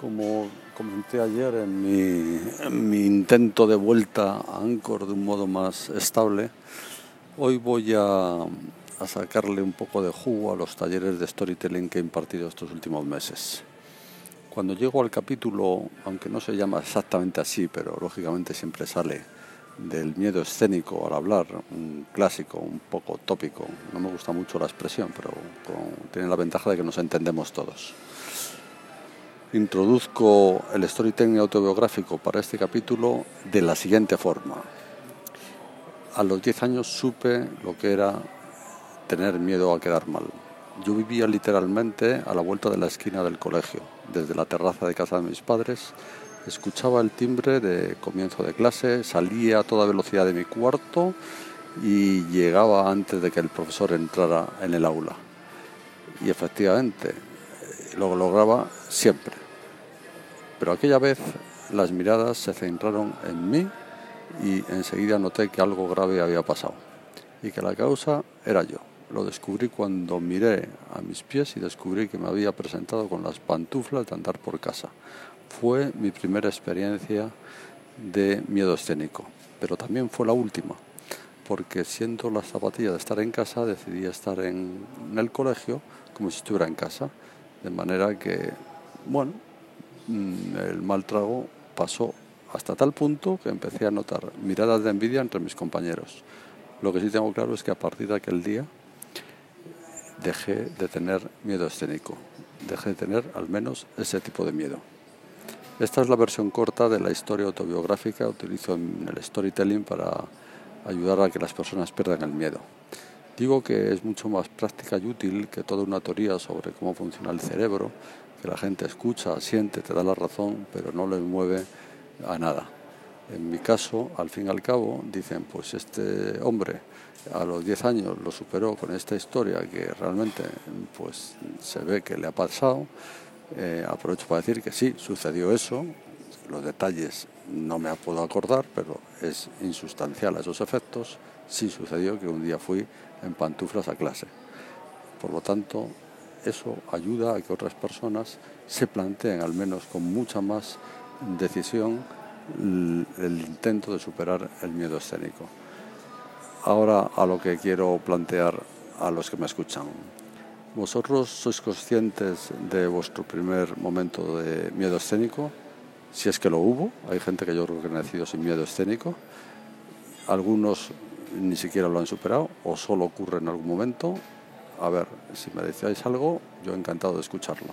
Como comenté ayer en mi, intento de vuelta a Anchor de un modo más estable, hoy voy a, a sacarle un poco de jugo a los talleres de storytelling que he impartido estos últimos meses. Cuando llego al capítulo, aunque no se llama exactamente así, pero lógicamente siempre sale del miedo escénico al hablar, un clásico, un poco tópico. No me gusta mucho la expresión, pero tiene la ventaja de que nos entendemos todos. Introduzco el storytelling autobiográfico para este capítulo de la siguiente forma. A los 10 años supe lo que era tener miedo a quedar mal. Yo vivía literalmente a la vuelta de la esquina del colegio, desde la terraza de casa de mis padres escuchaba el timbre de comienzo de clase, salía a toda velocidad de mi cuarto y llegaba antes de que el profesor entrara en el aula. Y efectivamente, lo lograba siempre. Pero aquella vez las miradas se centraron en mí y enseguida noté que algo grave había pasado y que la causa era yo. Lo descubrí cuando miré a mis pies y descubrí que me había presentado con las pantuflas de andar por casa. Fue mi primera experiencia de miedo escénico, pero también fue la última, porque siendo la zapatilla de estar en casa, decidí estar en, el colegio como si estuviera en casa, de manera que, bueno, el mal trago pasó hasta tal punto que empecé a notar miradas de envidia entre mis compañeros. Lo que sí tengo claro es que a partir de aquel día dejé de tener miedo escénico, dejé de tener al menos ese tipo de miedo. Esta es la versión corta de la historia autobiográfica. Utilizo en el storytelling para ayudar a que las personas pierdan el miedo. Digo que es mucho más práctica y útil que toda una teoría sobre cómo funciona el cerebro, que la gente escucha, siente, te da la razón, pero no les mueve a nada. En mi caso, al fin y al cabo, dicen, pues este hombre a los 10 años lo superó con esta historia que realmente pues se ve que le ha pasado eh, aprovecho para decir que sí, sucedió eso. Los detalles no me puedo acordar, pero es insustancial a esos efectos. Sí sucedió que un día fui en pantuflas a clase. Por lo tanto, eso ayuda a que otras personas se planteen, al menos con mucha más decisión, el intento de superar el miedo escénico. Ahora a lo que quiero plantear a los que me escuchan. ¿Vosotros sois conscientes de vuestro primer momento de miedo escénico? Si es que lo hubo, hay gente que yo creo que ha nacido sin miedo escénico. Algunos ni siquiera lo han superado o solo ocurre en algún momento. A ver, si me decíais algo, yo encantado de escucharlo.